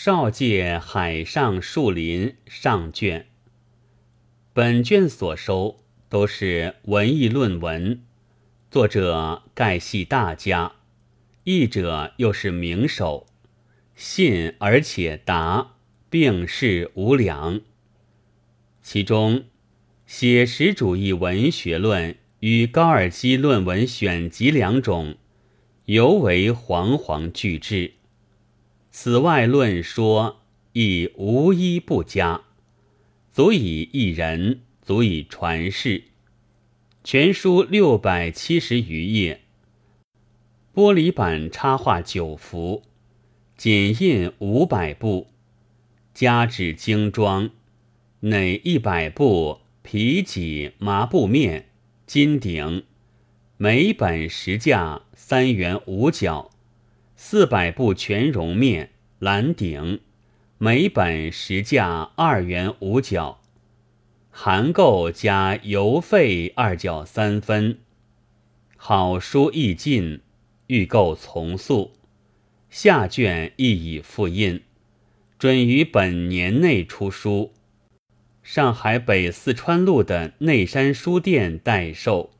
少界海上树林上卷。本卷所收都是文艺论文，作者盖系大家，译者又是名手，信而且达，并世无两。其中，写实主义文学论与高尔基论文选集两种，尤为煌煌巨制。此外论说亦无一不佳，足以一人，足以传世。全书六百七十余页，玻璃板插画九幅，剪印五百部，加纸精装，内一百部？皮脊麻布面。金顶，每本实价三元五角。四百部全绒面蓝顶，每本实价二元五角，含购加邮费二角三分。好书易进，预购从速。下卷亦已复印，准于本年内出书。上海北四川路的内山书店代售。